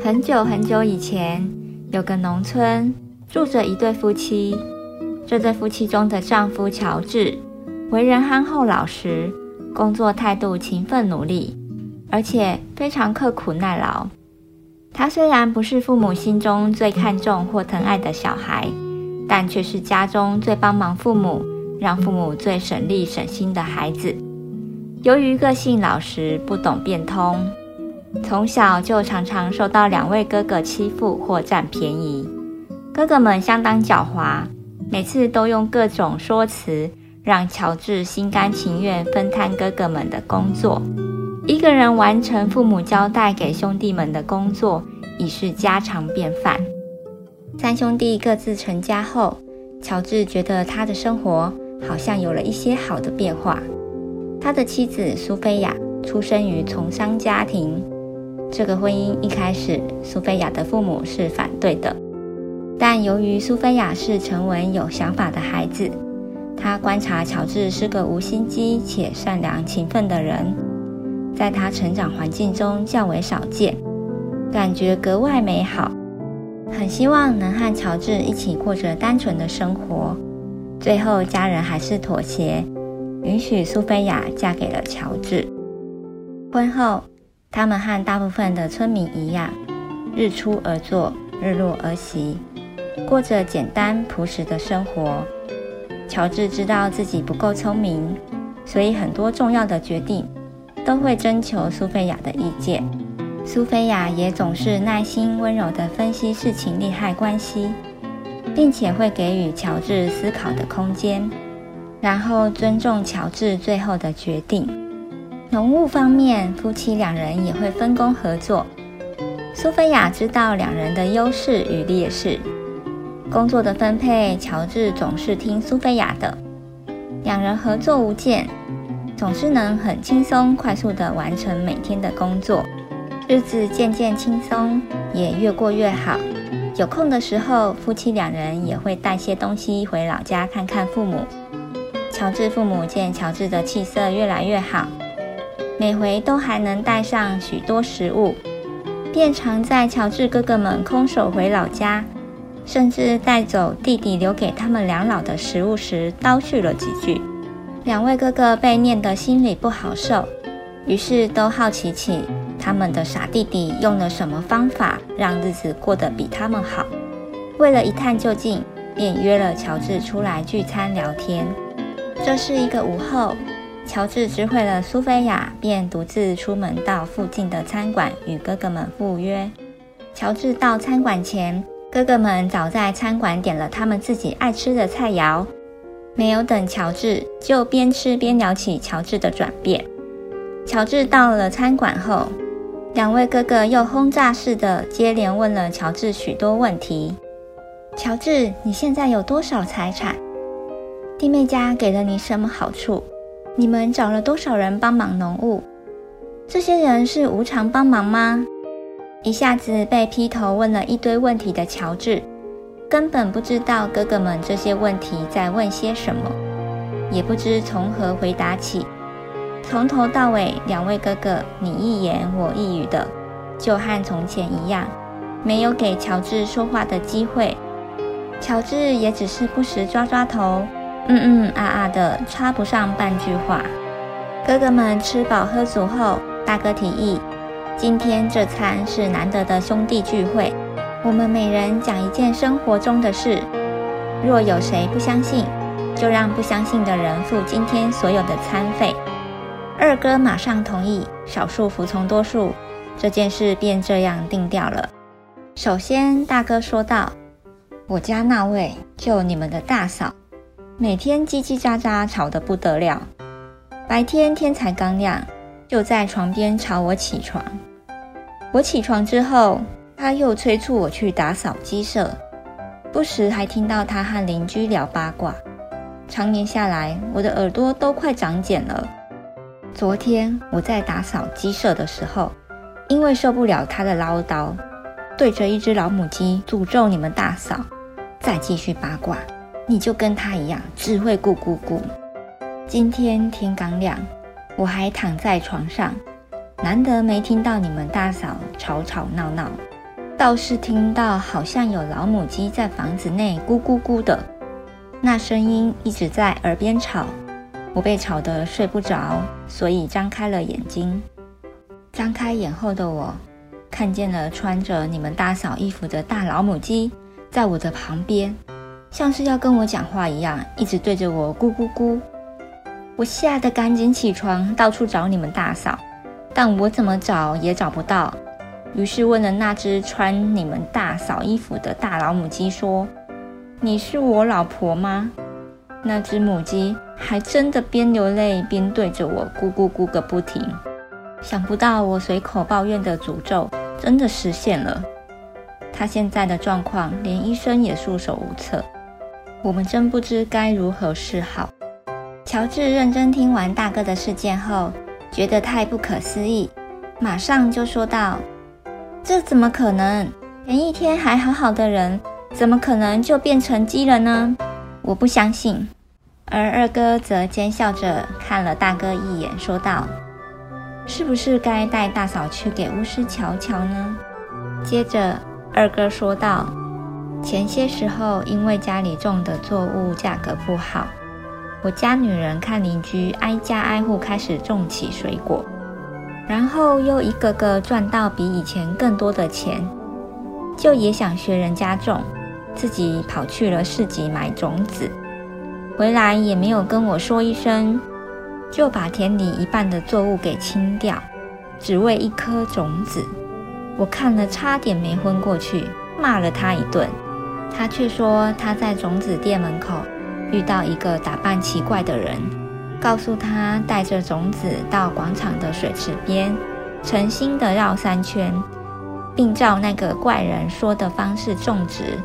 很久很久以前，有个农村住着一对夫妻。这对夫妻中的丈夫乔治，为人憨厚老实，工作态度勤奋努力，而且非常刻苦耐劳。他虽然不是父母心中最看重或疼爱的小孩，但却是家中最帮忙父母、让父母最省力省心的孩子。由于个性老实，不懂变通。从小就常常受到两位哥哥欺负或占便宜，哥哥们相当狡猾，每次都用各种说辞让乔治心甘情愿分摊哥哥们的工作，一个人完成父母交代给兄弟们的工作已是家常便饭。三兄弟各自成家后，乔治觉得他的生活好像有了一些好的变化。他的妻子苏菲亚出生于从商家庭。这个婚姻一开始，苏菲亚的父母是反对的，但由于苏菲亚是沉稳有想法的孩子，她观察乔治是个无心机且善良勤奋的人，在他成长环境中较为少见，感觉格外美好，很希望能和乔治一起过着单纯的生活。最后，家人还是妥协，允许苏菲亚嫁给了乔治。婚后，他们和大部分的村民一样，日出而作，日落而息，过着简单朴实的生活。乔治知道自己不够聪明，所以很多重要的决定都会征求苏菲亚的意见。苏菲亚也总是耐心温柔地分析事情利害关系，并且会给予乔治思考的空间，然后尊重乔治最后的决定。农务方面，夫妻两人也会分工合作。苏菲亚知道两人的优势与劣势，工作的分配，乔治总是听苏菲亚的。两人合作无间，总是能很轻松快速地完成每天的工作，日子渐渐轻松，也越过越好。有空的时候，夫妻两人也会带些东西回老家看看父母。乔治父母见乔治的气色越来越好。每回都还能带上许多食物，便常在乔治哥哥们空手回老家，甚至带走弟弟留给他们两老的食物时，叨絮了几句。两位哥哥被念得心里不好受，于是都好奇起他们的傻弟弟用了什么方法让日子过得比他们好。为了一探究竟，便约了乔治出来聚餐聊天。这是一个午后。乔治知会了苏菲亚，便独自出门到附近的餐馆与哥哥们赴约。乔治到餐馆前，哥哥们早在餐馆点了他们自己爱吃的菜肴，没有等乔治，就边吃边聊起乔治的转变。乔治到了餐馆后，两位哥哥又轰炸似的接连问了乔治许多问题：“乔治，你现在有多少财产？弟妹家给了你什么好处？”你们找了多少人帮忙农务？这些人是无偿帮忙吗？一下子被劈头问了一堆问题的乔治，根本不知道哥哥们这些问题在问些什么，也不知从何回答起。从头到尾，两位哥哥你一言我一语的，就和从前一样，没有给乔治说话的机会。乔治也只是不时抓抓头。嗯嗯啊啊的，插不上半句话。哥哥们吃饱喝足后，大哥提议：今天这餐是难得的兄弟聚会，我们每人讲一件生活中的事。若有谁不相信，就让不相信的人付今天所有的餐费。二哥马上同意，少数服从多数，这件事便这样定掉了。首先，大哥说道：“我家那位，就你们的大嫂。”每天叽叽喳喳吵得不得了，白天天才刚亮，就在床边吵我起床。我起床之后，他又催促我去打扫鸡舍，不时还听到他和邻居聊八卦。常年下来，我的耳朵都快长茧了。昨天我在打扫鸡舍的时候，因为受不了他的唠叨，对着一只老母鸡诅咒你们大嫂。再继续八卦，你就跟他一样，只会咕咕咕。今天天刚亮，我还躺在床上，难得没听到你们大嫂吵吵闹闹，倒是听到好像有老母鸡在房子内咕咕咕的，那声音一直在耳边吵。我被吵得睡不着，所以张开了眼睛。张开眼后的我，看见了穿着你们大嫂衣服的大老母鸡，在我的旁边，像是要跟我讲话一样，一直对着我咕咕咕。我吓得赶紧起床，到处找你们大嫂，但我怎么找也找不到。于是问了那只穿你们大嫂衣服的大老母鸡说：“你是我老婆吗？”那只母鸡还真的边流泪边对着我咕咕咕个不停。想不到我随口抱怨的诅咒真的实现了。他现在的状况连医生也束手无策，我们真不知该如何是好。乔治认真听完大哥的事件后，觉得太不可思议，马上就说道：“这怎么可能？前一天还好好的人，怎么可能就变成鸡了呢？”我不相信，而二哥则奸笑着看了大哥一眼，说道：“是不是该带大嫂去给巫师瞧瞧呢？”接着，二哥说道：“前些时候，因为家里种的作物价格不好，我家女人看邻居挨家挨户开始种起水果，然后又一个个赚到比以前更多的钱，就也想学人家种。”自己跑去了市集买种子，回来也没有跟我说一声，就把田里一半的作物给清掉，只为一颗种子。我看了差点没昏过去，骂了他一顿。他却说他在种子店门口遇到一个打扮奇怪的人，告诉他带着种子到广场的水池边，诚心的绕三圈，并照那个怪人说的方式种植。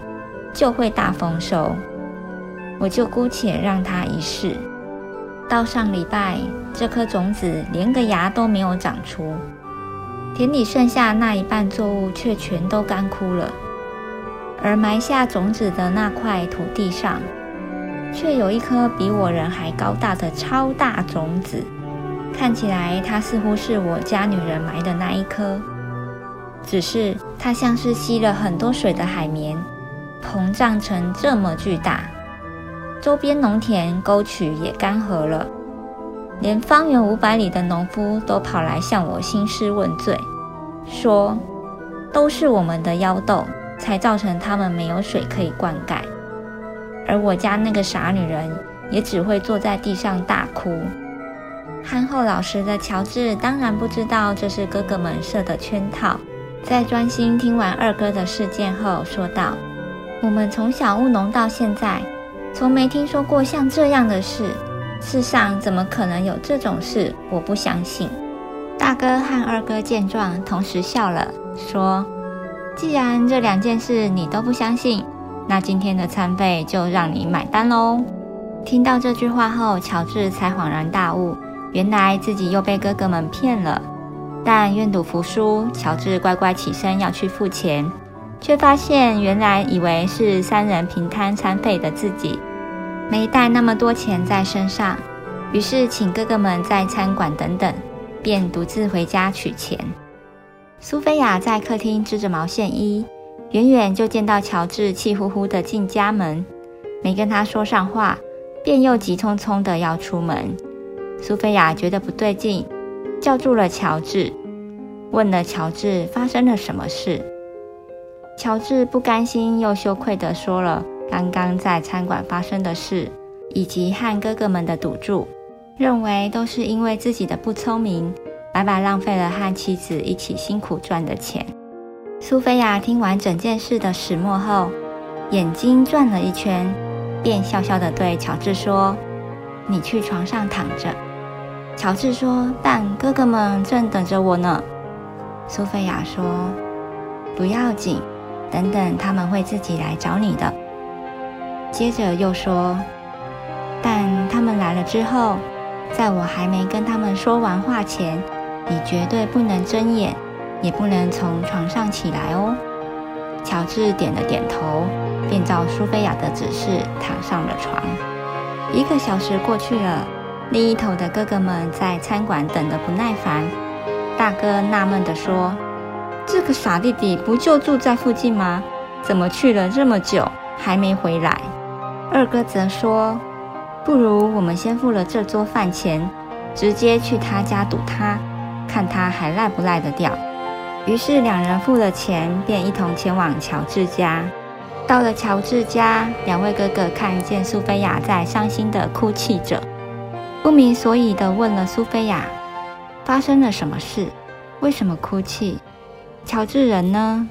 就会大丰收，我就姑且让他一试。到上礼拜，这颗种子连个芽都没有长出，田里剩下那一半作物却全都干枯了，而埋下种子的那块土地上，却有一颗比我人还高大的超大种子。看起来它似乎是我家女人埋的那一颗，只是它像是吸了很多水的海绵。膨胀成这么巨大，周边农田沟渠也干涸了，连方圆五百里的农夫都跑来向我兴师问罪，说都是我们的妖豆，才造成他们没有水可以灌溉。而我家那个傻女人也只会坐在地上大哭。憨厚老实的乔治当然不知道这是哥哥们设的圈套，在专心听完二哥的事件后，说道。我们从小务农到现在，从没听说过像这样的事。世上怎么可能有这种事？我不相信。大哥和二哥见状，同时笑了，说：“既然这两件事你都不相信，那今天的餐费就让你买单喽。”听到这句话后，乔治才恍然大悟，原来自己又被哥哥们骗了。但愿赌服输，乔治乖乖起身要去付钱。却发现，原来以为是三人平摊餐费的自己，没带那么多钱在身上，于是请哥哥们在餐馆等等，便独自回家取钱。苏菲亚在客厅织着毛线衣，远远就见到乔治气呼呼地进家门，没跟他说上话，便又急匆匆地要出门。苏菲亚觉得不对劲，叫住了乔治，问了乔治发生了什么事。乔治不甘心又羞愧地说了刚刚在餐馆发生的事，以及和哥哥们的赌注，认为都是因为自己的不聪明，白白浪费了和妻子一起辛苦赚的钱。苏菲亚听完整件事的始末后，眼睛转了一圈，便笑笑地对乔治说：“你去床上躺着。”乔治说：“但哥哥们正等着我呢。”苏菲亚说：“不要紧。”等等，他们会自己来找你的。接着又说：“但他们来了之后，在我还没跟他们说完话前，你绝对不能睁眼，也不能从床上起来哦。乔治点了点头，便照苏菲亚的指示躺上了床。一个小时过去了，另一头的哥哥们在餐馆等得不耐烦。大哥纳闷地说：“这个傻弟弟不就住在附近吗？怎么去了这么久还没回来？”二哥则说：“不如我们先付了这桌饭钱，直接去他家堵他，看他还赖不赖得掉。”于是两人付了钱，便一同前往乔治家。到了乔治家，两位哥哥看见苏菲亚在伤心地哭泣着，不明所以地问了苏菲亚：“发生了什么事？为什么哭泣？乔治人呢？”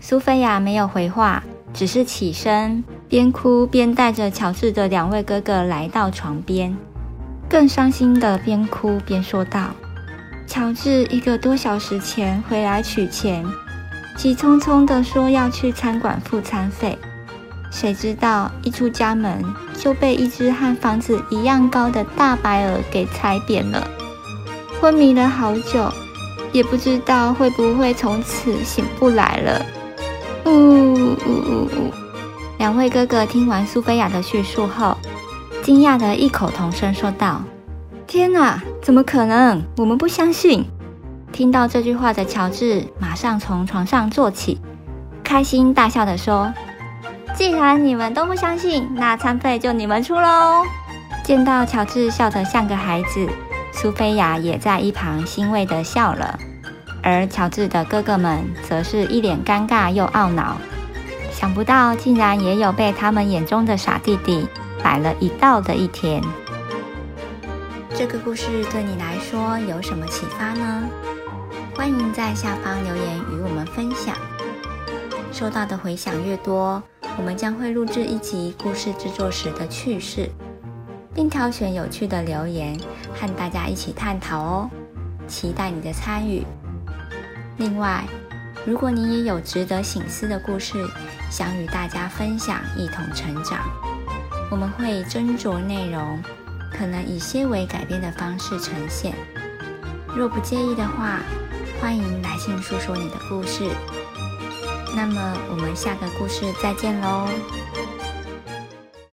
苏菲亚没有回话，只是起身，边哭边带着乔治的两位哥哥来到床边，更伤心地边哭边说道：“乔治一个多小时前回来取钱。”急匆匆地说要去餐馆付餐费，谁知道一出家门就被一只和房子一样高的大白鹅给踩扁了，昏迷了好久，也不知道会不会从此醒不来了。呜呜呜呜！两位哥哥听完苏菲亚的叙述后，惊讶地异口同声说道：“天哪，怎么可能？我们不相信！”听到这句话的乔治马上从床上坐起，开心大笑地说：“既然你们都不相信，那餐费就你们出喽！”见到乔治笑得像个孩子，苏菲亚也在一旁欣慰地笑了，而乔治的哥哥们则是一脸尴尬又懊恼，想不到竟然也有被他们眼中的傻弟弟摆了一道的一天。这个故事对你来说有什么启发呢？欢迎在下方留言与我们分享。收到的回响越多，我们将会录制一集故事制作时的趣事，并挑选有趣的留言和大家一起探讨哦。期待你的参与。另外，如果你也有值得醒思的故事，想与大家分享，一同成长，我们会斟酌内容，可能以些微改变的方式呈现。若不介意的话，欢迎来信诉说你的故事。那么，我们下个故事再见喽。